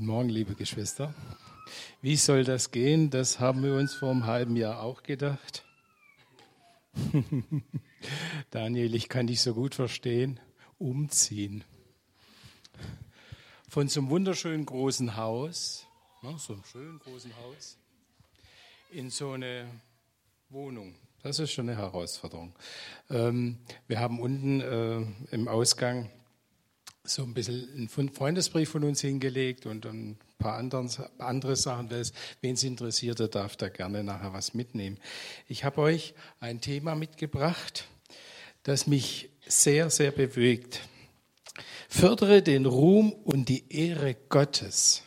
Guten Morgen, liebe Geschwister. Wie soll das gehen? Das haben wir uns vor einem halben Jahr auch gedacht. Daniel, ich kann dich so gut verstehen. Umziehen. Von so einem wunderschönen großen Haus, ne, so einem schönen großen Haus, in so eine Wohnung. Das ist schon eine Herausforderung. Ähm, wir haben unten äh, im Ausgang so ein bisschen einen Freundesbrief von uns hingelegt und ein paar anderen, andere Sachen. Wen es interessiert, der darf da gerne nachher was mitnehmen. Ich habe euch ein Thema mitgebracht, das mich sehr, sehr bewegt. Fördere den Ruhm und die Ehre Gottes.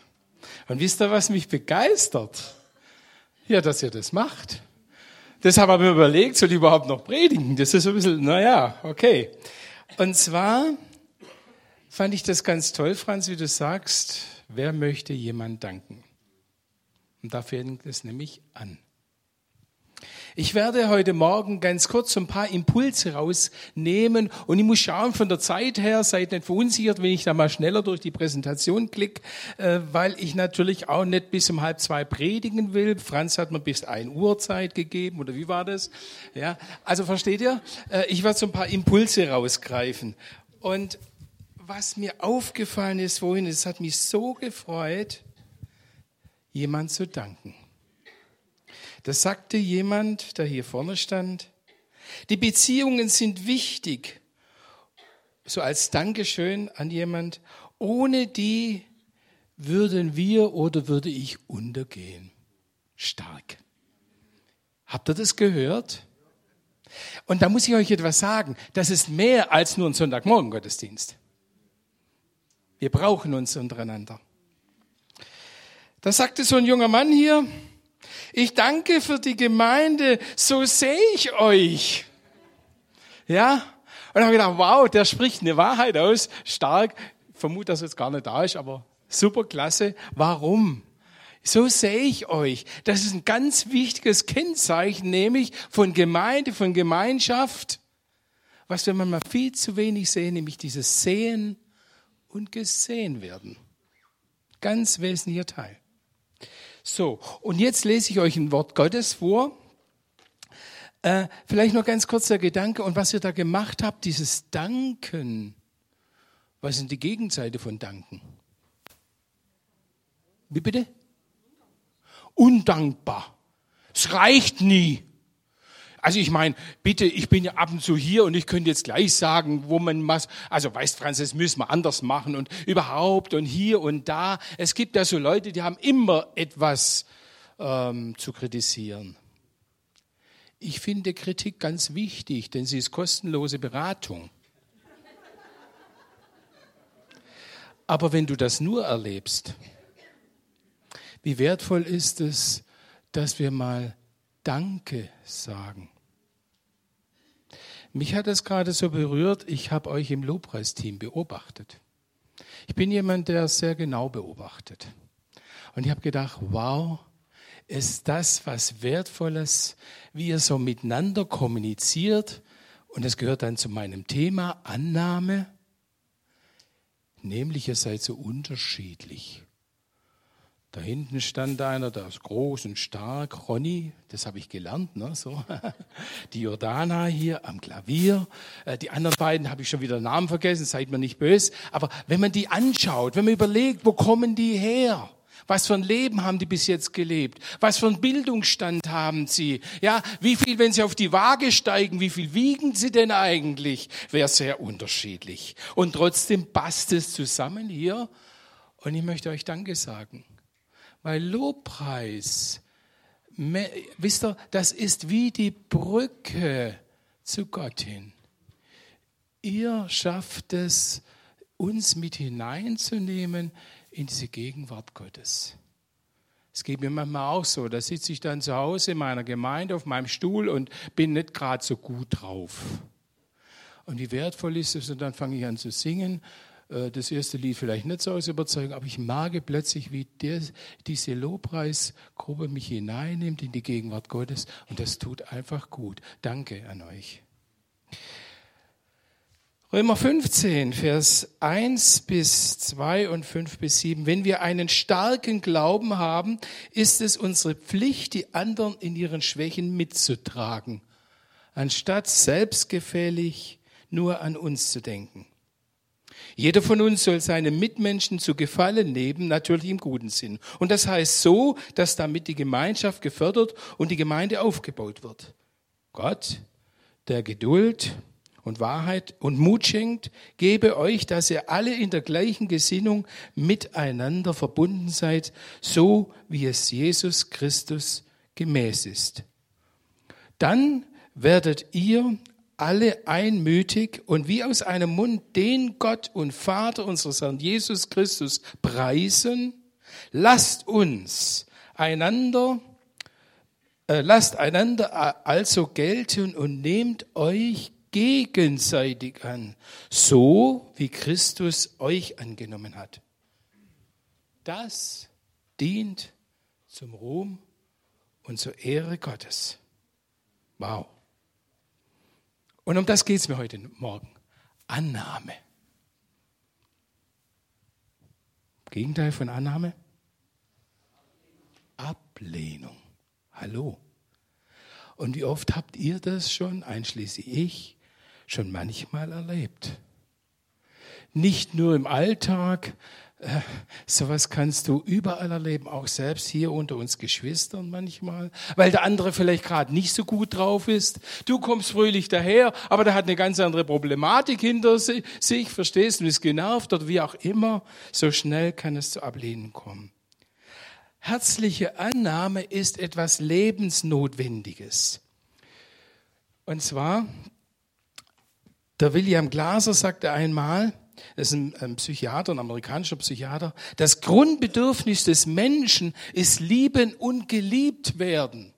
Und wisst ihr, was mich begeistert? Ja, dass ihr das macht. Deshalb habe ich mir überlegt, soll ich überhaupt noch predigen? Das ist so ein bisschen, naja, okay. Und zwar, fand ich das ganz toll, Franz, wie du sagst, wer möchte jemand danken? Und da fängt es nämlich an. Ich werde heute Morgen ganz kurz ein paar Impulse rausnehmen und ich muss schauen von der Zeit her, seid nicht verunsichert, wenn ich da mal schneller durch die Präsentation klicke, äh, weil ich natürlich auch nicht bis um halb zwei predigen will. Franz hat mir bis ein Uhr Zeit gegeben oder wie war das? Ja, also versteht ihr? Äh, ich werde so ein paar Impulse rausgreifen und was mir aufgefallen ist vorhin, es hat mich so gefreut, jemand zu danken. Das sagte jemand, der hier vorne stand. Die Beziehungen sind wichtig, so als Dankeschön an jemand. Ohne die würden wir oder würde ich untergehen. Stark. Habt ihr das gehört? Und da muss ich euch etwas sagen. Das ist mehr als nur ein Sonntagmorgen-Gottesdienst. Wir brauchen uns untereinander. Da sagte so ein junger Mann hier, ich danke für die Gemeinde, so sehe ich euch. Ja? Und habe ich gedacht, wow, der spricht eine Wahrheit aus, stark. Ich vermute, dass er jetzt gar nicht da ist, aber super klasse. Warum? So sehe ich euch. Das ist ein ganz wichtiges Kennzeichen, nämlich von Gemeinde, von Gemeinschaft, was wir manchmal viel zu wenig sehen, nämlich dieses Sehen und gesehen werden. Ganz wesentlicher Teil. So, und jetzt lese ich euch ein Wort Gottes vor. Äh, vielleicht noch ganz kurz der Gedanke und was ihr da gemacht habt, dieses Danken. Was ist die Gegenseite von Danken? Wie bitte? Undankbar. Es reicht nie. Also ich meine, bitte, ich bin ja ab und zu hier und ich könnte jetzt gleich sagen, wo man was, also weißt Franz, das müssen wir anders machen und überhaupt und hier und da. Es gibt ja so Leute, die haben immer etwas ähm, zu kritisieren. Ich finde Kritik ganz wichtig, denn sie ist kostenlose Beratung. Aber wenn du das nur erlebst, wie wertvoll ist es, dass wir mal Danke sagen. Mich hat es gerade so berührt, ich habe euch im Lobpreisteam beobachtet. Ich bin jemand, der sehr genau beobachtet. Und ich habe gedacht, wow, ist das was Wertvolles, wie ihr so miteinander kommuniziert. Und das gehört dann zu meinem Thema Annahme, nämlich ihr seid so unterschiedlich. Da hinten stand einer, der ist groß und stark, Ronny, das habe ich gelernt, ne, so. Die Jordana hier am Klavier. Äh, die anderen beiden habe ich schon wieder Namen vergessen, seid mir nicht böse. Aber wenn man die anschaut, wenn man überlegt, wo kommen die her? Was für ein Leben haben die bis jetzt gelebt? Was für einen Bildungsstand haben sie? Ja, wie viel, wenn sie auf die Waage steigen, wie viel wiegen sie denn eigentlich? Wäre sehr unterschiedlich. Und trotzdem passt es zusammen hier. Und ich möchte euch Danke sagen. Weil Lobpreis, wisst ihr, das ist wie die Brücke zu Gott hin. Ihr schafft es, uns mit hineinzunehmen in diese Gegenwart Gottes. Es geht mir manchmal auch so, da sitze ich dann zu Hause in meiner Gemeinde auf meinem Stuhl und bin nicht gerade so gut drauf. Und wie wertvoll ist es, und dann fange ich an zu singen das erste Lied vielleicht nicht so aus Überzeugung, aber ich merke plötzlich, wie der, diese Lobpreisgruppe mich hineinnimmt in die Gegenwart Gottes und das tut einfach gut. Danke an euch. Römer 15, Vers 1 bis 2 und 5 bis 7. Wenn wir einen starken Glauben haben, ist es unsere Pflicht, die anderen in ihren Schwächen mitzutragen, anstatt selbstgefällig nur an uns zu denken. Jeder von uns soll seinem Mitmenschen zu gefallen leben, natürlich im guten Sinn. Und das heißt so, dass damit die Gemeinschaft gefördert und die Gemeinde aufgebaut wird. Gott, der Geduld, und Wahrheit und Mut schenkt, gebe euch, dass ihr alle in der gleichen Gesinnung miteinander verbunden seid, so wie es Jesus Christus gemäß ist. Dann werdet ihr alle einmütig und wie aus einem Mund den Gott und Vater unseres Herrn Jesus Christus preisen. Lasst uns einander äh, lasst einander also gelten und nehmt euch gegenseitig an, so wie Christus euch angenommen hat. Das dient zum Ruhm und zur Ehre Gottes. Wow. Und um das geht es mir heute Morgen. Annahme. Gegenteil von Annahme? Ablehnung. Hallo. Und wie oft habt ihr das schon, einschließlich ich, schon manchmal erlebt. Nicht nur im Alltag, äh, sowas kannst du überall erleben, auch selbst hier unter uns Geschwistern manchmal, weil der andere vielleicht gerade nicht so gut drauf ist. Du kommst fröhlich daher, aber der hat eine ganz andere Problematik hinter sich, verstehst du, ist genervt oder wie auch immer. So schnell kann es zu Ablehnen kommen. Herzliche Annahme ist etwas Lebensnotwendiges. Und zwar der William Glaser sagte einmal, das ist ein, ein Psychiater, ein amerikanischer Psychiater, das Grundbedürfnis des Menschen ist lieben und geliebt werden.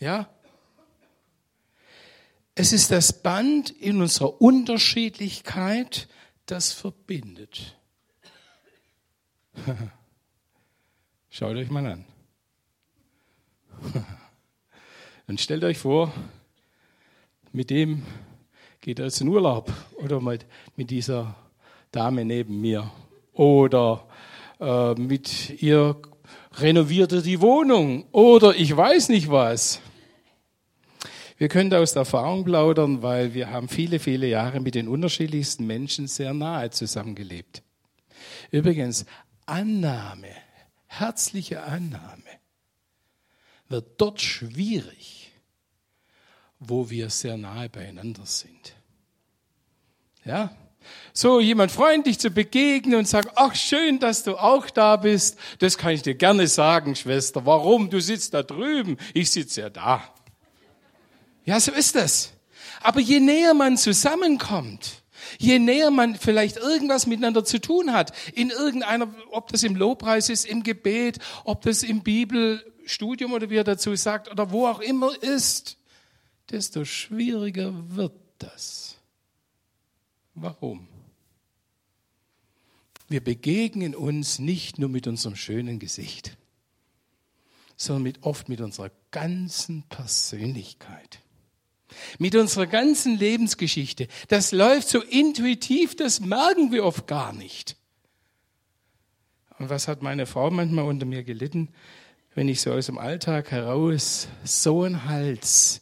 Ja? Es ist das Band in unserer Unterschiedlichkeit, das verbindet. Schaut euch mal an. Und stellt euch vor, mit dem geht er jetzt in Urlaub oder mit, mit dieser Dame neben mir oder äh, mit ihr renoviert er die Wohnung oder ich weiß nicht was. Wir können aus der Erfahrung plaudern, weil wir haben viele, viele Jahre mit den unterschiedlichsten Menschen sehr nahe zusammengelebt. Übrigens, Annahme, herzliche Annahme wird dort schwierig, wo wir sehr nahe beieinander sind. Ja? So jemand freundlich zu begegnen und sagen, ach schön, dass du auch da bist, das kann ich dir gerne sagen, Schwester. Warum? Du sitzt da drüben, ich sitze ja da. Ja, so ist das. Aber je näher man zusammenkommt, je näher man vielleicht irgendwas miteinander zu tun hat, in irgendeiner, ob das im Lobpreis ist, im Gebet, ob das im Bibelstudium oder wie er dazu sagt, oder wo auch immer ist, desto schwieriger wird das. Warum? Wir begegnen uns nicht nur mit unserem schönen Gesicht, sondern mit, oft mit unserer ganzen Persönlichkeit, mit unserer ganzen Lebensgeschichte. Das läuft so intuitiv, das merken wir oft gar nicht. Und was hat meine Frau manchmal unter mir gelitten, wenn ich so aus dem Alltag heraus so einen Hals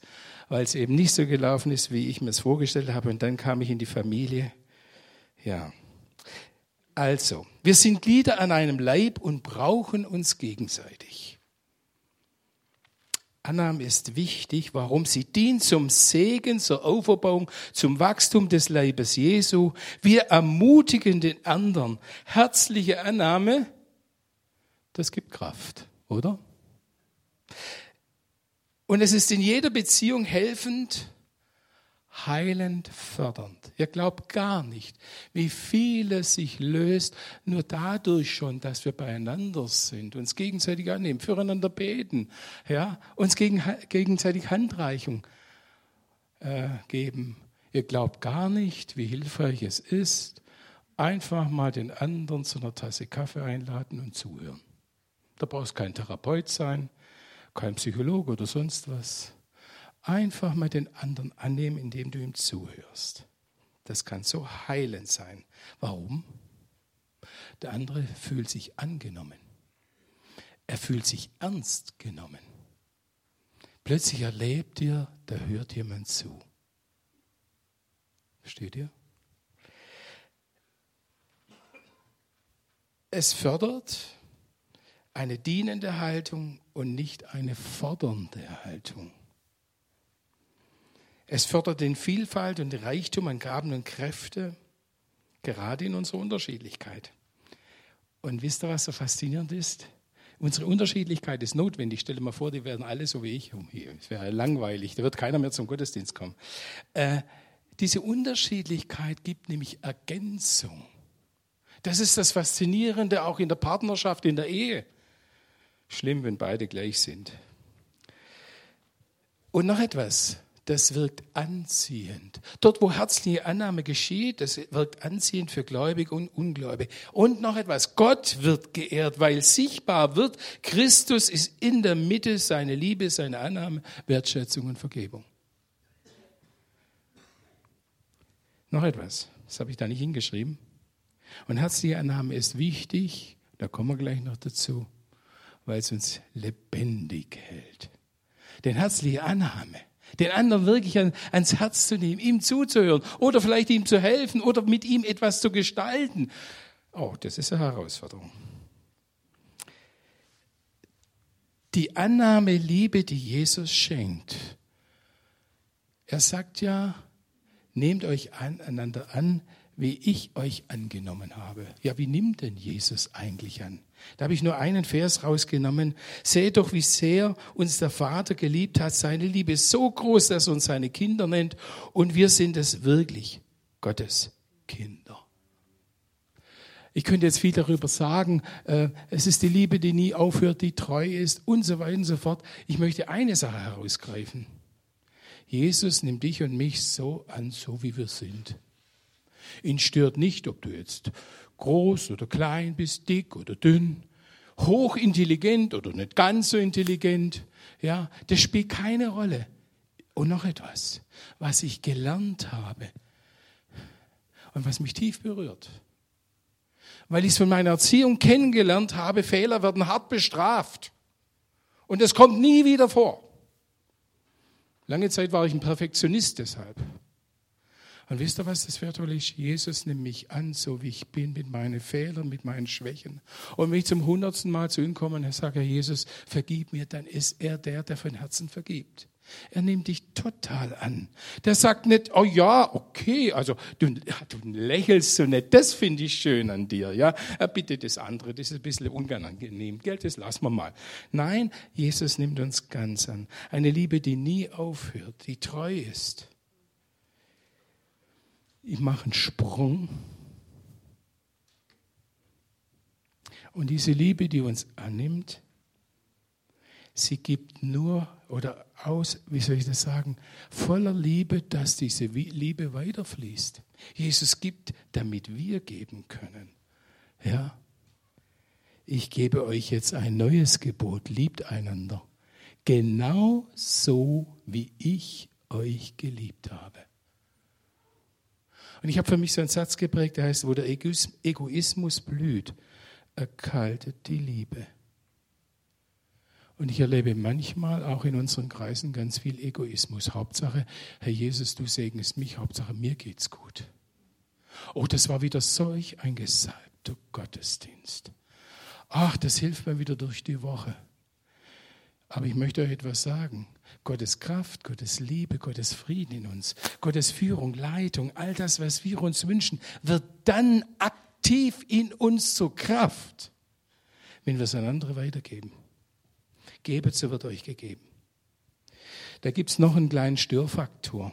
weil es eben nicht so gelaufen ist, wie ich mir es vorgestellt habe. Und dann kam ich in die Familie. Ja. Also, wir sind Glieder an einem Leib und brauchen uns gegenseitig. Annahme ist wichtig. Warum? Sie dient zum Segen, zur Auferbauung, zum Wachstum des Leibes Jesu. Wir ermutigen den anderen. Herzliche Annahme, das gibt Kraft, oder? Und es ist in jeder Beziehung helfend, heilend, fördernd. Ihr glaubt gar nicht, wie vieles sich löst, nur dadurch schon, dass wir beieinander sind, uns gegenseitig annehmen, füreinander beten, ja, uns gegen, gegenseitig Handreichung äh, geben. Ihr glaubt gar nicht, wie hilfreich es ist, einfach mal den anderen zu einer Tasse Kaffee einladen und zuhören. Da brauchst kein Therapeut sein, kein Psychologe oder sonst was. Einfach mal den anderen annehmen, indem du ihm zuhörst. Das kann so heilend sein. Warum? Der andere fühlt sich angenommen. Er fühlt sich ernst genommen. Plötzlich erlebt ihr, da hört jemand zu. Versteht ihr? Es fördert eine dienende Haltung und nicht eine fordernde Haltung. Es fördert den Vielfalt und den Reichtum an Gaben und Kräfte, gerade in unserer Unterschiedlichkeit. Und wisst ihr, was so faszinierend ist? Unsere Unterschiedlichkeit ist notwendig. Stell dir mal vor, die werden alle so wie ich. Es wäre langweilig, da wird keiner mehr zum Gottesdienst kommen. Äh, diese Unterschiedlichkeit gibt nämlich Ergänzung. Das ist das Faszinierende auch in der Partnerschaft, in der Ehe. Schlimm, wenn beide gleich sind. Und noch etwas das wirkt anziehend. Dort, wo herzliche Annahme geschieht, das wirkt anziehend für Gläubige und Ungläubige. Und noch etwas, Gott wird geehrt, weil sichtbar wird, Christus ist in der Mitte, seine Liebe, seine Annahme, Wertschätzung und Vergebung. Noch etwas, das habe ich da nicht hingeschrieben. Und herzliche Annahme ist wichtig, da kommen wir gleich noch dazu, weil es uns lebendig hält. Denn herzliche Annahme den anderen wirklich ans Herz zu nehmen, ihm zuzuhören oder vielleicht ihm zu helfen oder mit ihm etwas zu gestalten. Oh, das ist eine Herausforderung. Die Annahme Liebe, die Jesus schenkt. Er sagt ja, nehmt euch einander an, wie ich euch angenommen habe. Ja, wie nimmt denn Jesus eigentlich an? Da habe ich nur einen Vers rausgenommen. Seht doch, wie sehr uns der Vater geliebt hat. Seine Liebe ist so groß, dass er uns seine Kinder nennt. Und wir sind es wirklich, Gottes Kinder. Ich könnte jetzt viel darüber sagen. Äh, es ist die Liebe, die nie aufhört, die treu ist und so weiter und so fort. Ich möchte eine Sache herausgreifen. Jesus nimmt dich und mich so an, so wie wir sind. Ihn stört nicht, ob du jetzt groß oder klein bist, dick oder dünn, hochintelligent oder nicht ganz so intelligent. Ja, das spielt keine Rolle. Und noch etwas, was ich gelernt habe und was mich tief berührt. Weil ich es von meiner Erziehung kennengelernt habe, Fehler werden hart bestraft. Und es kommt nie wieder vor. Lange Zeit war ich ein Perfektionist deshalb. Und wisst ihr, was das Wertvolle ist? Jesus nimmt mich an, so wie ich bin, mit meinen Fehlern, mit meinen Schwächen. Und wenn ich zum hundertsten Mal zu ihm komme und sage, Jesus, vergib mir, dann ist er der, der von Herzen vergibt. Er nimmt dich total an. Der sagt nicht, oh ja, okay, also du, du lächelst so nett, das finde ich schön an dir, ja. Bitte das andere, das ist ein bisschen unangenehm, Geld, das lassen wir mal. Nein, Jesus nimmt uns ganz an. Eine Liebe, die nie aufhört, die treu ist ich mache einen Sprung. Und diese Liebe, die uns annimmt, sie gibt nur oder aus, wie soll ich das sagen, voller Liebe, dass diese Liebe weiterfließt. Jesus gibt, damit wir geben können. Ja. Ich gebe euch jetzt ein neues Gebot, liebt einander. Genau so, wie ich euch geliebt habe. Und ich habe für mich so einen Satz geprägt, der heißt, wo der Egoismus blüht, erkaltet die Liebe. Und ich erlebe manchmal auch in unseren Kreisen ganz viel Egoismus. Hauptsache, Herr Jesus, du segnest mich, Hauptsache, mir geht's gut. Oh, das war wieder solch ein gesalbter Gottesdienst. Ach, das hilft mir wieder durch die Woche. Aber ich möchte euch etwas sagen. Gottes Kraft, Gottes Liebe, Gottes Frieden in uns, Gottes Führung, Leitung, all das, was wir uns wünschen, wird dann aktiv in uns zur Kraft, wenn wir es an andere weitergeben. Gebet, so wird euch gegeben. Da gibt es noch einen kleinen Störfaktor.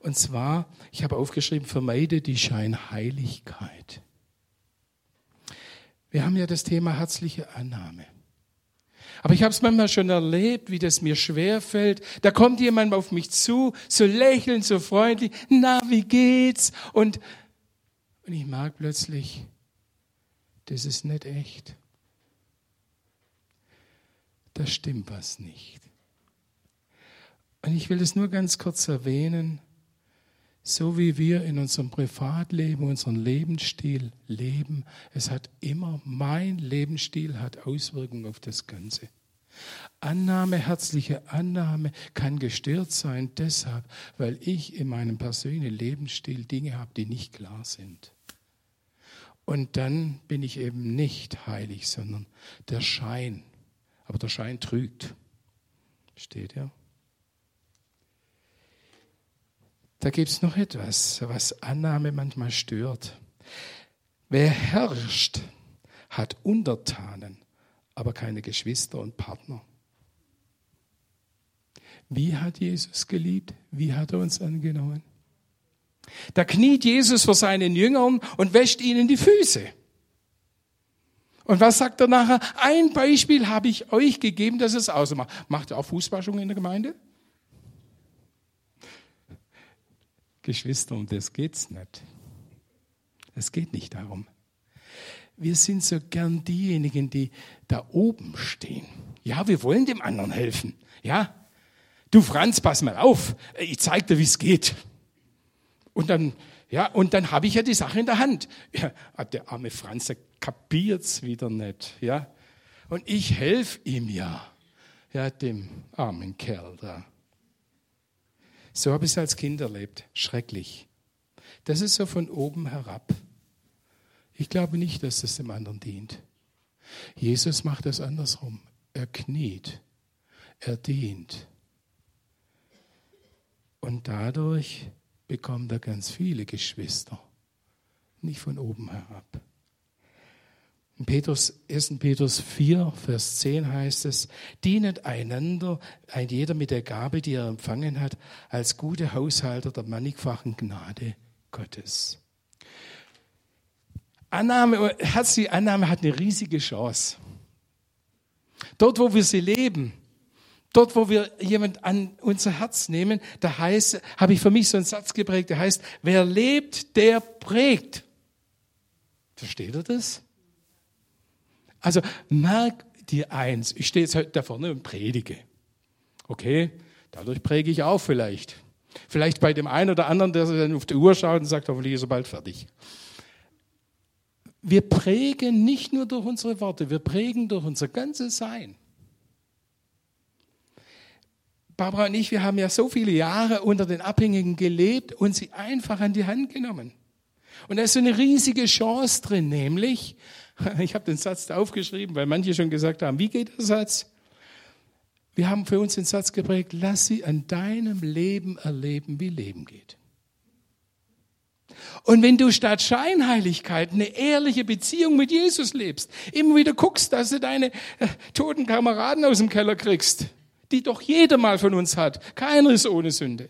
Und zwar, ich habe aufgeschrieben, vermeide die Scheinheiligkeit. Wir haben ja das Thema herzliche Annahme. Aber ich habe es manchmal schon erlebt, wie das mir schwer fällt. Da kommt jemand auf mich zu, so lächelnd, so freundlich. Na, wie geht's? Und, und ich merke plötzlich, das ist nicht echt. Da stimmt was nicht. Und ich will es nur ganz kurz erwähnen. So wie wir in unserem Privatleben, unseren Lebensstil leben, es hat immer, mein Lebensstil hat Auswirkungen auf das Ganze. Annahme, herzliche Annahme kann gestört sein deshalb, weil ich in meinem persönlichen Lebensstil Dinge habe, die nicht klar sind. Und dann bin ich eben nicht heilig, sondern der Schein. Aber der Schein trügt. Steht ja. Da gibt es noch etwas, was Annahme manchmal stört. Wer herrscht, hat Untertanen, aber keine Geschwister und Partner. Wie hat Jesus geliebt? Wie hat er uns angenommen? Da kniet Jesus vor seinen Jüngern und wäscht ihnen die Füße. Und was sagt er nachher? Ein Beispiel habe ich euch gegeben, dass es ausmacht. Macht ihr auch Fußwaschung in der Gemeinde? Geschwister, um das geht's nicht. Es geht nicht darum. Wir sind so gern diejenigen, die da oben stehen. Ja, wir wollen dem anderen helfen. Ja, du Franz, pass mal auf. Ich zeig dir, wie es geht. Und dann, ja, und dann habe ich ja die Sache in der Hand. Ja, ah, der arme Franz, der kapiert's wieder nicht. Ja, und ich helfe ihm ja. Ja, dem armen Kerl da. So habe ich es als Kind erlebt. Schrecklich. Das ist so von oben herab. Ich glaube nicht, dass das dem anderen dient. Jesus macht das andersrum. Er kniet. Er dient. Und dadurch bekommt er ganz viele Geschwister. Nicht von oben herab. In Petrus, 1. Petrus 4, Vers 10 heißt es, dienet einander, ein jeder mit der Gabe, die er empfangen hat, als gute Haushalter der mannigfachen Gnade Gottes. Annahme, herzliche Annahme hat eine riesige Chance. Dort, wo wir sie leben, dort, wo wir jemand an unser Herz nehmen, da heißt, habe ich für mich so einen Satz geprägt, der heißt, wer lebt, der prägt. Versteht ihr das? Also merk dir eins, ich stehe jetzt heute da vorne und predige. Okay, dadurch präge ich auch vielleicht. Vielleicht bei dem einen oder anderen, der dann auf die Uhr schaut und sagt, hoffentlich ist er bald fertig. Wir prägen nicht nur durch unsere Worte, wir prägen durch unser ganzes Sein. Barbara und ich, wir haben ja so viele Jahre unter den Abhängigen gelebt und sie einfach an die Hand genommen. Und da ist so eine riesige Chance drin, nämlich, ich habe den Satz aufgeschrieben, weil manche schon gesagt haben, wie geht der Satz? Wir haben für uns den Satz geprägt, lass sie an deinem Leben erleben, wie Leben geht. Und wenn du statt Scheinheiligkeit eine ehrliche Beziehung mit Jesus lebst, immer wieder guckst, dass du deine äh, toten Kameraden aus dem Keller kriegst, die doch jeder mal von uns hat, keiner ist ohne Sünde,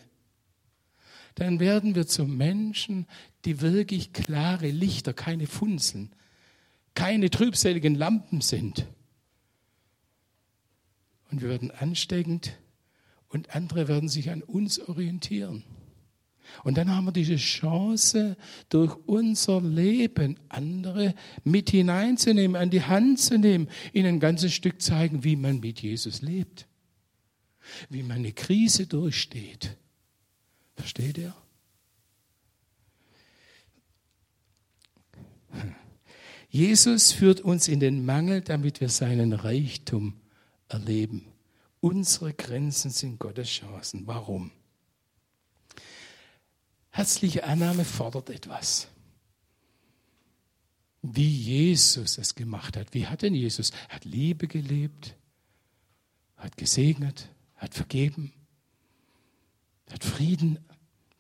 dann werden wir zu Menschen, die wirklich klare Lichter, keine Funzeln, keine trübseligen Lampen sind. Und wir werden ansteckend und andere werden sich an uns orientieren. Und dann haben wir diese Chance, durch unser Leben andere mit hineinzunehmen, an die Hand zu nehmen, ihnen ein ganzes Stück zeigen, wie man mit Jesus lebt, wie man eine Krise durchsteht. Versteht ihr? Jesus führt uns in den Mangel, damit wir seinen Reichtum erleben. Unsere Grenzen sind Gottes Chancen. Warum? Herzliche Annahme fordert etwas. Wie Jesus es gemacht hat. Wie hat denn Jesus? Hat Liebe gelebt, hat gesegnet, hat vergeben, hat Frieden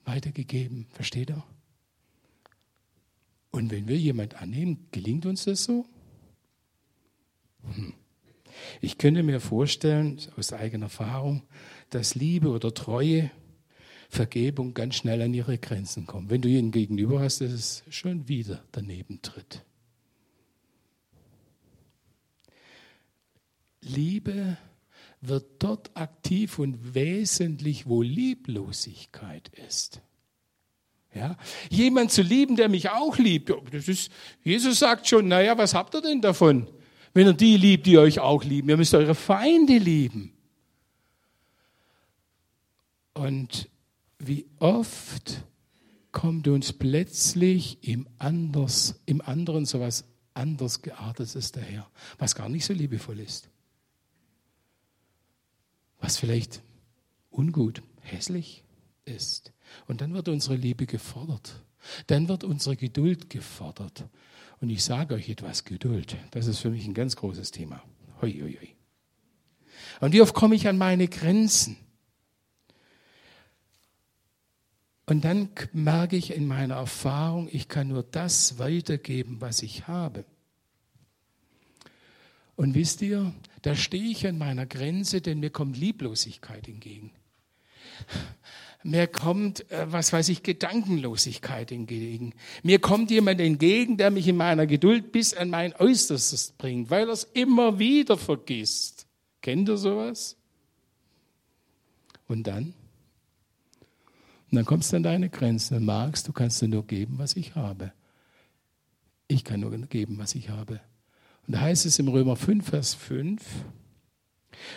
weitergegeben. Versteht er? Und wenn wir jemand annehmen, gelingt uns das so? Hm. Ich könnte mir vorstellen, aus eigener Erfahrung, dass Liebe oder Treue, Vergebung ganz schnell an ihre Grenzen kommen. Wenn du ihnen gegenüber hast, dass es schon wieder daneben tritt. Liebe wird dort aktiv und wesentlich, wo Lieblosigkeit ist. Ja? Jemand zu lieben, der mich auch liebt. Das ist, Jesus sagt schon, naja, was habt ihr denn davon? Wenn ihr die liebt, die euch auch lieben. Ihr müsst eure Feinde lieben. Und wie oft kommt uns plötzlich im, anders, im anderen so was anders geartetes daher, was gar nicht so liebevoll ist. Was vielleicht ungut, hässlich ist. Und dann wird unsere Liebe gefordert. Dann wird unsere Geduld gefordert. Und ich sage euch etwas, Geduld, das ist für mich ein ganz großes Thema. Hoi, hoi, hoi. Und wie oft komme ich an meine Grenzen? Und dann merke ich in meiner Erfahrung, ich kann nur das weitergeben, was ich habe. Und wisst ihr, da stehe ich an meiner Grenze, denn mir kommt Lieblosigkeit entgegen. Mir kommt, äh, was weiß ich, Gedankenlosigkeit entgegen. Mir kommt jemand entgegen, der mich in meiner Geduld bis an mein Äußerstes bringt, weil er es immer wieder vergisst. Kennt ihr sowas? Und dann? Und dann kommst du an deine Grenzen und magst, du kannst nur geben, was ich habe. Ich kann nur geben, was ich habe. Und da heißt es im Römer 5, Vers 5,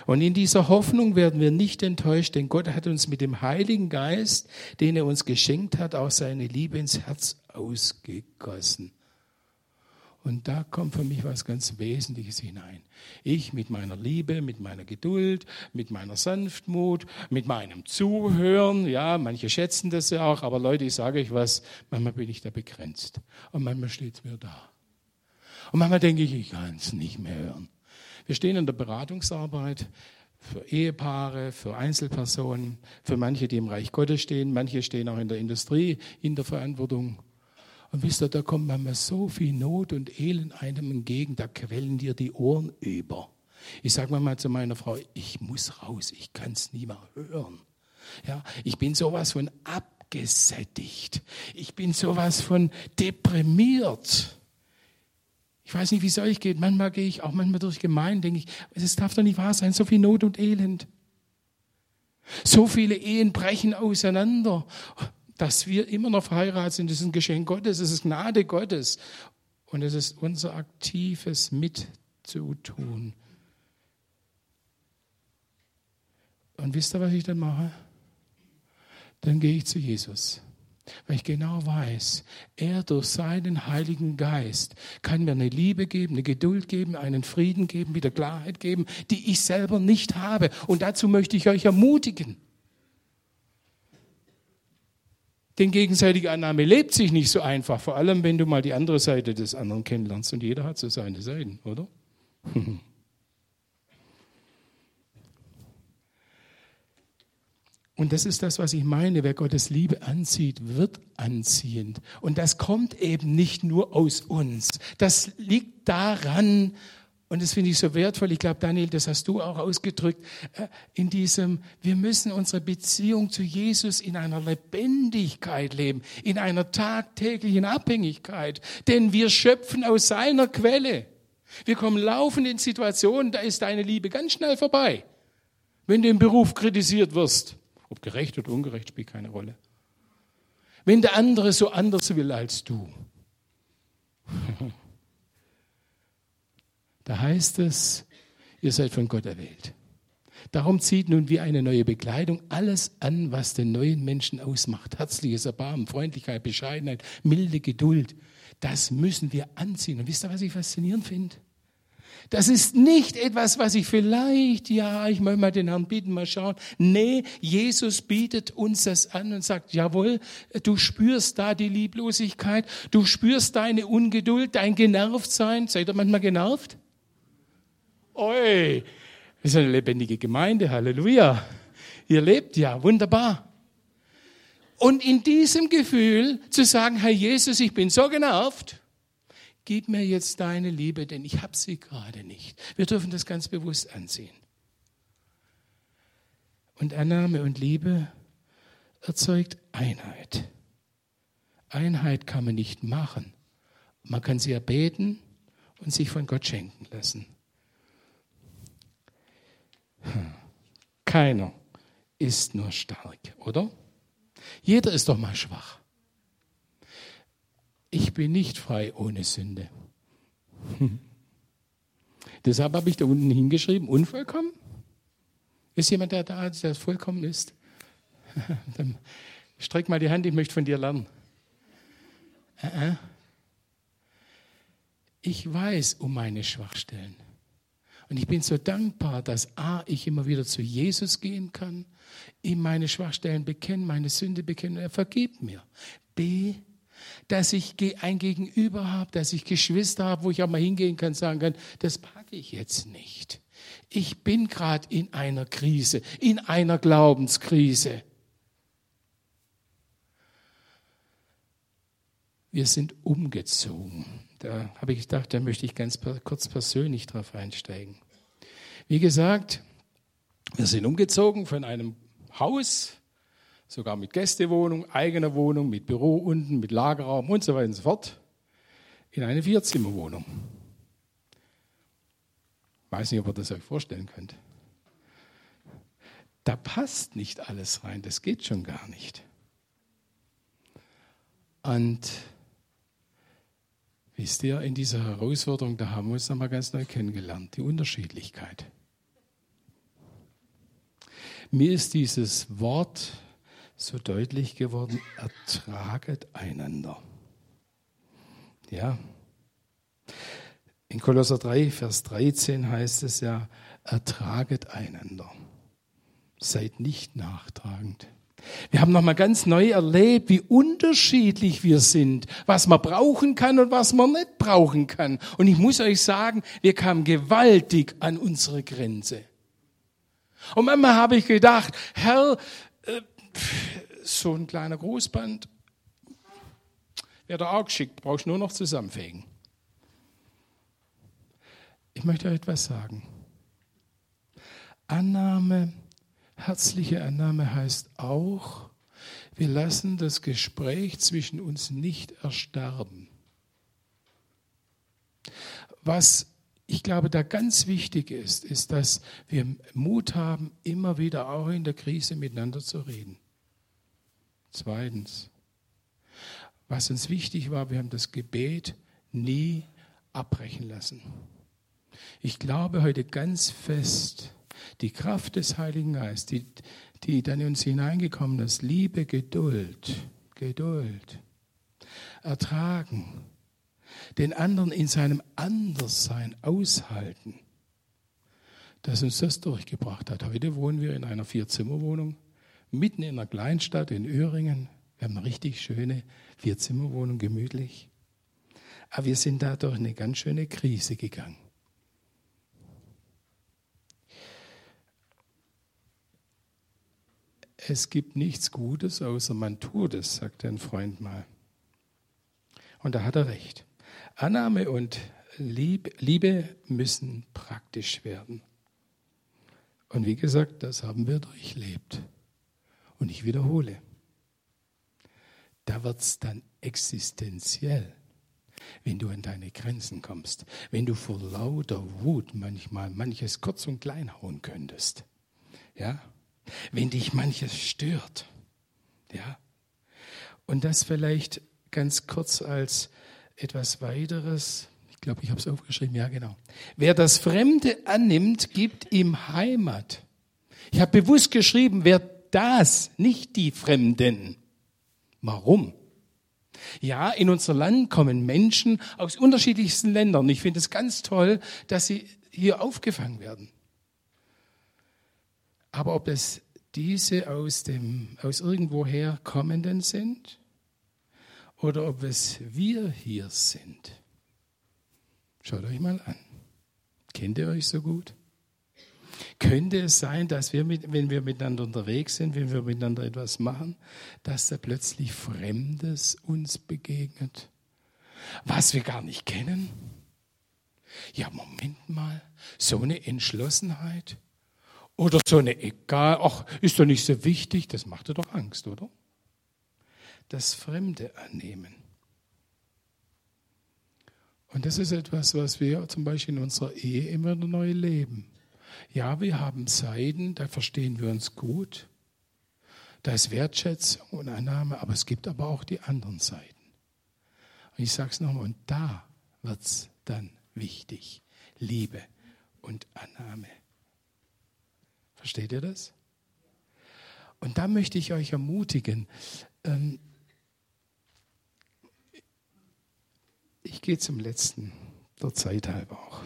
und in dieser Hoffnung werden wir nicht enttäuscht, denn Gott hat uns mit dem Heiligen Geist, den er uns geschenkt hat, auch seine Liebe ins Herz ausgegossen. Und da kommt für mich was ganz Wesentliches hinein. Ich mit meiner Liebe, mit meiner Geduld, mit meiner Sanftmut, mit meinem Zuhören, ja, manche schätzen das ja auch, aber Leute, ich sage euch was, manchmal bin ich da begrenzt und manchmal steht es mir da. Und manchmal denke ich, ich kann es nicht mehr hören. Wir stehen in der Beratungsarbeit für Ehepaare, für Einzelpersonen, für manche, die im Reich Gottes stehen, manche stehen auch in der Industrie in der Verantwortung. Und wisst ihr, da kommt manchmal so viel Not und Elend einem entgegen, da quellen dir die Ohren über. Ich sage manchmal zu meiner Frau, ich muss raus, ich kann es nie mehr hören. Ja, ich bin sowas von abgesättigt. Ich bin sowas von deprimiert. Ich weiß nicht, wie es euch geht. Manchmal gehe ich auch manchmal durch Gemeinden, denke ich, es darf doch nicht wahr sein, so viel Not und Elend. So viele Ehen brechen auseinander. Dass wir immer noch verheiratet sind, das ist ein Geschenk Gottes, es ist Gnade Gottes. Und es ist unser aktives Mitzutun. Und wisst ihr, was ich dann mache? Dann gehe ich zu Jesus. Weil ich genau weiß, er durch seinen Heiligen Geist kann mir eine Liebe geben, eine Geduld geben, einen Frieden geben, wieder Klarheit geben, die ich selber nicht habe. Und dazu möchte ich euch ermutigen. Denn gegenseitige Annahme lebt sich nicht so einfach, vor allem wenn du mal die andere Seite des anderen kennenlernst. Und jeder hat so seine Seiten, oder? Und das ist das, was ich meine. Wer Gottes Liebe anzieht, wird anziehend. Und das kommt eben nicht nur aus uns. Das liegt daran, und das finde ich so wertvoll, ich glaube, Daniel, das hast du auch ausgedrückt, äh, in diesem, wir müssen unsere Beziehung zu Jesus in einer Lebendigkeit leben, in einer tagtäglichen Abhängigkeit. Denn wir schöpfen aus seiner Quelle. Wir kommen laufend in Situationen, da ist deine Liebe ganz schnell vorbei, wenn du im Beruf kritisiert wirst ob gerecht oder ungerecht spielt keine Rolle. Wenn der andere so anders will als du. Da heißt es, ihr seid von Gott erwählt. Darum zieht nun wie eine neue Bekleidung alles an, was den neuen Menschen ausmacht. Herzliches Erbarmen, Freundlichkeit, Bescheidenheit, milde Geduld. Das müssen wir anziehen. Und wisst ihr, was ich faszinierend finde? Das ist nicht etwas, was ich vielleicht, ja, ich möchte mal den Herrn bieten, mal schauen. Nee, Jesus bietet uns das an und sagt, jawohl, du spürst da die Lieblosigkeit, du spürst deine Ungeduld, dein Genervtsein. Seid ihr manchmal genervt? Oi, das ist eine lebendige Gemeinde, Halleluja. Ihr lebt ja, wunderbar. Und in diesem Gefühl zu sagen, Herr Jesus, ich bin so genervt, gib mir jetzt deine Liebe, denn ich habe sie gerade nicht. Wir dürfen das ganz bewusst ansehen. Und Annahme und Liebe erzeugt Einheit. Einheit kann man nicht machen. Man kann sie erbeten und sich von Gott schenken lassen. Hm. Keiner ist nur stark, oder? Jeder ist doch mal schwach bin nicht frei ohne Sünde. Deshalb habe ich da unten hingeschrieben, unvollkommen. Ist jemand, der da der vollkommen ist? Dann streck mal die Hand, ich möchte von dir lernen. äh, äh. ich weiß um meine Schwachstellen. Und ich bin so dankbar, dass A, ich immer wieder zu Jesus gehen kann, ihm meine Schwachstellen bekennen, meine Sünde bekennen, er vergibt mir. B, dass ich ein Gegenüber habe, dass ich Geschwister habe, wo ich auch mal hingehen kann, sagen kann, das packe ich jetzt nicht. Ich bin gerade in einer Krise, in einer Glaubenskrise. Wir sind umgezogen. Da habe ich gedacht, da möchte ich ganz kurz persönlich drauf einsteigen. Wie gesagt, wir sind umgezogen von einem Haus, sogar mit Gästewohnung, eigener Wohnung, mit Büro unten, mit Lagerraum und so weiter und so fort, in eine Vierzimmerwohnung. Weiß nicht, ob ihr das euch vorstellen könnt. Da passt nicht alles rein, das geht schon gar nicht. Und wisst ihr, in dieser Herausforderung, da haben wir uns nochmal ganz neu kennengelernt, die Unterschiedlichkeit. Mir ist dieses Wort so deutlich geworden, ertraget einander. Ja. In Kolosser 3, Vers 13 heißt es ja, ertraget einander. Seid nicht nachtragend. Wir haben nochmal ganz neu erlebt, wie unterschiedlich wir sind, was man brauchen kann und was man nicht brauchen kann. Und ich muss euch sagen, wir kamen gewaltig an unsere Grenze. Und manchmal habe ich gedacht, Herr, so ein kleiner Großband, wäre da auch geschickt, brauchst nur noch zusammenfegen. Ich möchte euch etwas sagen. Annahme, herzliche Annahme heißt auch, wir lassen das Gespräch zwischen uns nicht ersterben. Was ich glaube, da ganz wichtig ist, ist, dass wir Mut haben, immer wieder auch in der Krise miteinander zu reden. Zweitens, was uns wichtig war, wir haben das Gebet nie abbrechen lassen. Ich glaube heute ganz fest, die Kraft des Heiligen Geistes, die, die dann in uns hineingekommen ist, Liebe, Geduld, Geduld, Ertragen, den anderen in seinem Anderssein aushalten, dass uns das durchgebracht hat. Heute wohnen wir in einer Vierzimmerwohnung, mitten in einer Kleinstadt in Öhringen. Wir haben eine richtig schöne Vierzimmerwohnung, gemütlich. Aber wir sind da durch eine ganz schöne Krise gegangen. Es gibt nichts Gutes, außer man tut es, sagte ein Freund mal. Und da hat er recht. Annahme und Liebe müssen praktisch werden. Und wie gesagt, das haben wir durchlebt. Und ich wiederhole, da wird es dann existenziell, wenn du an deine Grenzen kommst, wenn du vor lauter Wut manchmal manches kurz und klein hauen könntest. Ja? Wenn dich manches stört. Ja? Und das vielleicht ganz kurz als etwas weiteres. Ich glaube, ich habe es aufgeschrieben. Ja, genau. Wer das Fremde annimmt, gibt ihm Heimat. Ich habe bewusst geschrieben, wer das, nicht die Fremden. Warum? Ja, in unser Land kommen Menschen aus unterschiedlichsten Ländern. Ich finde es ganz toll, dass sie hier aufgefangen werden. Aber ob es diese aus, dem, aus irgendwoher kommenden sind oder ob es wir hier sind. Schaut euch mal an. Kennt ihr euch so gut? Könnte es sein, dass wir, mit, wenn wir miteinander unterwegs sind, wenn wir miteinander etwas machen, dass da plötzlich Fremdes uns begegnet, was wir gar nicht kennen? Ja, Moment mal, so eine Entschlossenheit oder so eine egal, ach, ist doch nicht so wichtig, das macht dir doch Angst, oder? das Fremde annehmen. Und das ist etwas, was wir zum Beispiel in unserer Ehe immer neu leben. Ja, wir haben Seiten, da verstehen wir uns gut. Da ist Wertschätzung und Annahme, aber es gibt aber auch die anderen Seiten. Und ich sage es nochmal, und da wird es dann wichtig. Liebe und Annahme. Versteht ihr das? Und da möchte ich euch ermutigen, ähm, Ich gehe zum letzten, der Zeit halber auch.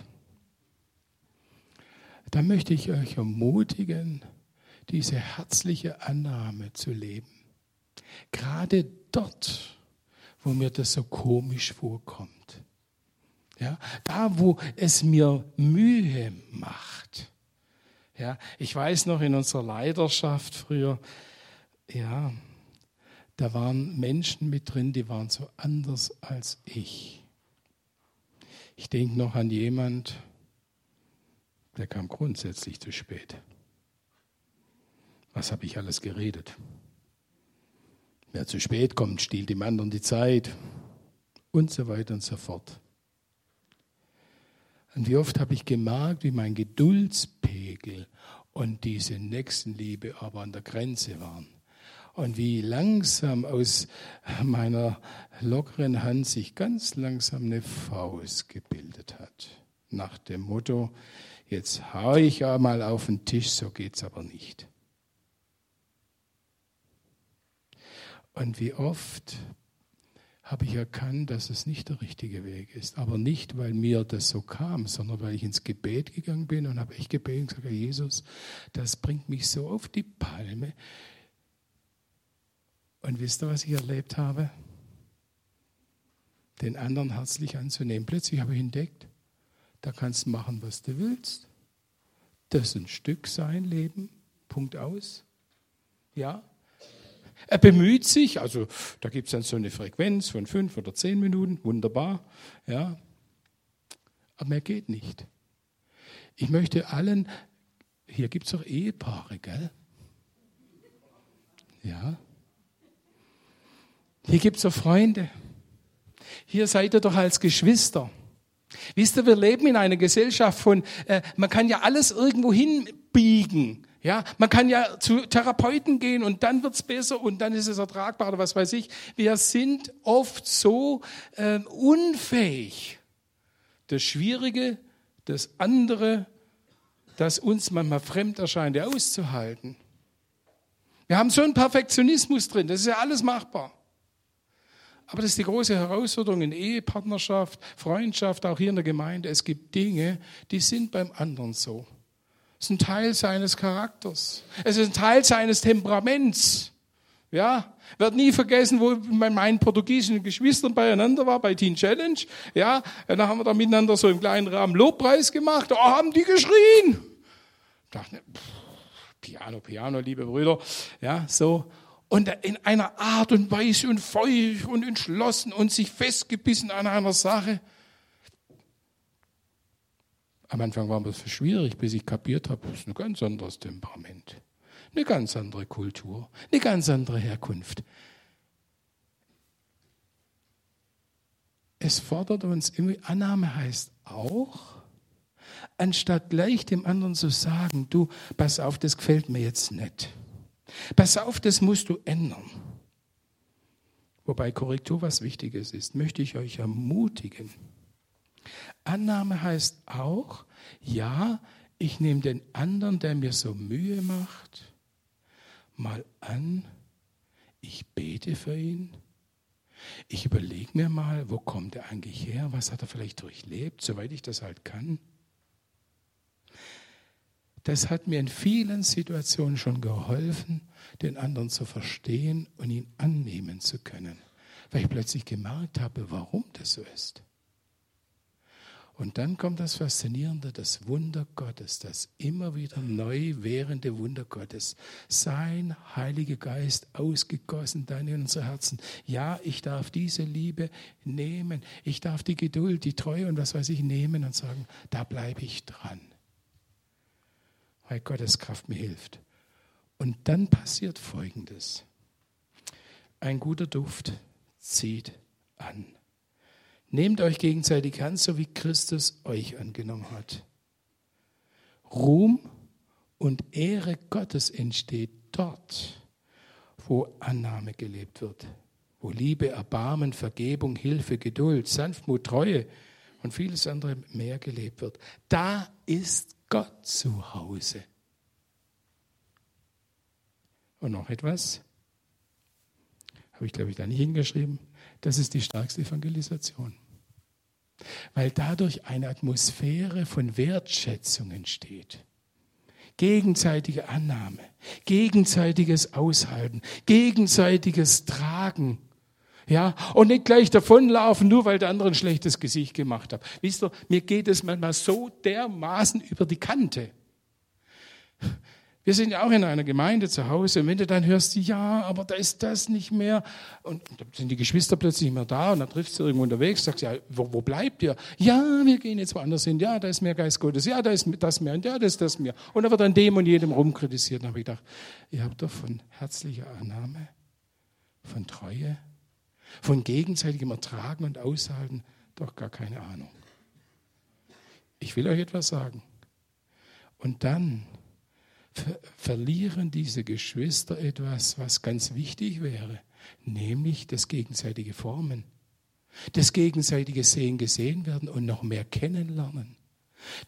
Da möchte ich euch ermutigen, diese herzliche Annahme zu leben. Gerade dort, wo mir das so komisch vorkommt. Ja, da, wo es mir Mühe macht. Ja, ich weiß noch in unserer Leiterschaft früher, ja, da waren Menschen mit drin, die waren so anders als ich. Ich denke noch an jemand, der kam grundsätzlich zu spät. Was habe ich alles geredet? Wer zu spät kommt, stiehlt dem anderen die Zeit und so weiter und so fort. Und wie oft habe ich gemerkt, wie mein Geduldspegel und diese Nächstenliebe aber an der Grenze waren. Und wie langsam aus meiner lockeren Hand sich ganz langsam eine Faust gebildet hat. Nach dem Motto, jetzt hau ich ja mal auf den Tisch, so geht's aber nicht. Und wie oft habe ich erkannt, dass es nicht der richtige Weg ist. Aber nicht, weil mir das so kam, sondern weil ich ins Gebet gegangen bin und habe echt gebetet und gesagt, Jesus, das bringt mich so auf die Palme. Und wisst ihr, was ich erlebt habe? Den anderen herzlich anzunehmen. Plötzlich habe ich entdeckt, da kannst du machen, was du willst. Das ist ein Stück sein Leben. Punkt aus. Ja, er bemüht sich, also da gibt es dann so eine Frequenz von fünf oder zehn Minuten, wunderbar, ja. Aber mehr geht nicht. Ich möchte allen, hier gibt es auch Ehepaare, gell? Ja. Hier gibt es auch Freunde. Hier seid ihr doch als Geschwister. Wisst ihr, wir leben in einer Gesellschaft von, äh, man kann ja alles irgendwo hinbiegen. Ja, man kann ja zu Therapeuten gehen und dann wird's besser und dann ist es ertragbar oder was weiß ich. Wir sind oft so äh, unfähig, das Schwierige, das andere, das uns manchmal fremd erscheint, auszuhalten. Wir haben so einen Perfektionismus drin, das ist ja alles machbar. Aber das ist die große Herausforderung in Ehepartnerschaft, Freundschaft, auch hier in der Gemeinde. Es gibt Dinge, die sind beim anderen so. Es ist ein Teil seines Charakters. Es ist ein Teil seines Temperaments. Ja, wird nie vergessen, wo bei meinen portugiesischen Geschwistern beieinander war, bei Teen Challenge. Ja, dann haben wir da miteinander so im kleinen Rahmen Lobpreis gemacht. Oh, haben die geschrien. Ich dachte, pff, Piano, Piano, liebe Brüder. Ja, so. Und in einer Art und Weise und feucht und entschlossen und sich festgebissen an einer Sache. Am Anfang war es schwierig, bis ich kapiert habe, es ist ein ganz anderes Temperament, eine ganz andere Kultur, eine ganz andere Herkunft. Es fordert uns immer, Annahme heißt auch, anstatt gleich dem anderen zu sagen, du, pass auf, das gefällt mir jetzt nicht. Pass auf, das musst du ändern. Wobei Korrektur was Wichtiges ist, möchte ich euch ermutigen. Annahme heißt auch, ja, ich nehme den anderen, der mir so Mühe macht, mal an, ich bete für ihn, ich überlege mir mal, wo kommt er eigentlich her, was hat er vielleicht durchlebt, soweit ich das halt kann. Das hat mir in vielen Situationen schon geholfen, den anderen zu verstehen und ihn annehmen zu können, weil ich plötzlich gemerkt habe, warum das so ist. Und dann kommt das Faszinierende, das Wunder Gottes, das immer wieder neu währende Wunder Gottes. Sein Heiliger Geist ausgegossen dann in unsere Herzen. Ja, ich darf diese Liebe nehmen. Ich darf die Geduld, die Treue und was weiß ich nehmen und sagen, da bleibe ich dran. Weil Gottes Kraft mir hilft. Und dann passiert Folgendes. Ein guter Duft zieht an. Nehmt euch gegenseitig an, so wie Christus euch angenommen hat. Ruhm und Ehre Gottes entsteht dort, wo Annahme gelebt wird, wo Liebe, Erbarmen, Vergebung, Hilfe, Geduld, Sanftmut, Treue und vieles andere mehr gelebt wird. Da ist Gott zu Hause. Und noch etwas, habe ich glaube ich da nicht hingeschrieben, das ist die stärkste Evangelisation. weil dadurch eine Atmosphäre von Wertschätzung entsteht. Gegenseitige Annahme, gegenseitiges Aushalten, gegenseitiges Tragen. Ja, und nicht gleich davonlaufen, nur weil der andere ein schlechtes Gesicht gemacht hat. Wisst ihr, mir geht es manchmal so dermaßen über die Kante. Wir sind ja auch in einer Gemeinde zu Hause und wenn du dann hörst, ja, aber da ist das nicht mehr und dann sind die Geschwister plötzlich nicht mehr da und dann triffst du irgendwo unterwegs, sagst ja, wo, wo bleibt ihr? Ja, wir gehen jetzt woanders hin. Ja, da ist mehr Geist Gottes. Ja, da ist das mehr und ja, da ist das mehr. Und da wird an dem und jedem rumkritisiert. Dann habe ich gedacht, ihr habt doch von herzlicher Annahme, von Treue, von gegenseitigem Ertragen und Aushalten doch gar keine Ahnung. Ich will euch etwas sagen. Und dann verlieren diese Geschwister etwas, was ganz wichtig wäre, nämlich das gegenseitige Formen, das gegenseitige Sehen gesehen werden und noch mehr kennenlernen.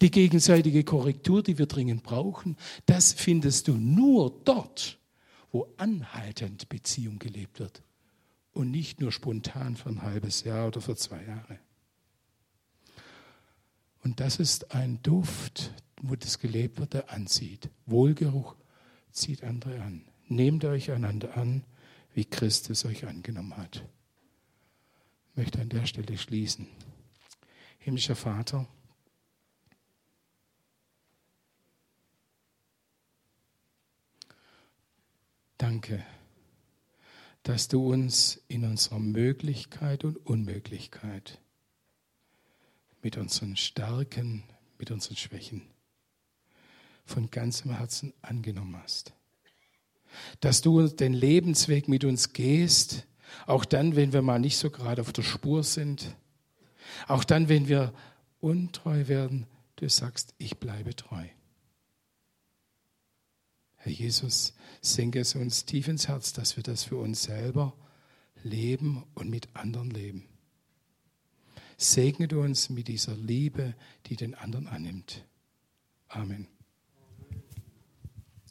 Die gegenseitige Korrektur, die wir dringend brauchen, das findest du nur dort, wo anhaltend Beziehung gelebt wird und nicht nur spontan für ein halbes Jahr oder für zwei Jahre. Und das ist ein Duft, wo das gelebt wird, der anzieht. Wohlgeruch zieht andere an. Nehmt euch einander an, wie Christus euch angenommen hat. Ich möchte an der Stelle schließen. Himmlischer Vater, danke, dass du uns in unserer Möglichkeit und Unmöglichkeit, mit unseren Stärken, mit unseren Schwächen, von ganzem Herzen angenommen hast. Dass du den Lebensweg mit uns gehst, auch dann, wenn wir mal nicht so gerade auf der Spur sind, auch dann, wenn wir untreu werden, du sagst, ich bleibe treu. Herr Jesus, senke es uns tief ins Herz, dass wir das für uns selber leben und mit anderen leben. Segne du uns mit dieser Liebe, die den anderen annimmt. Amen.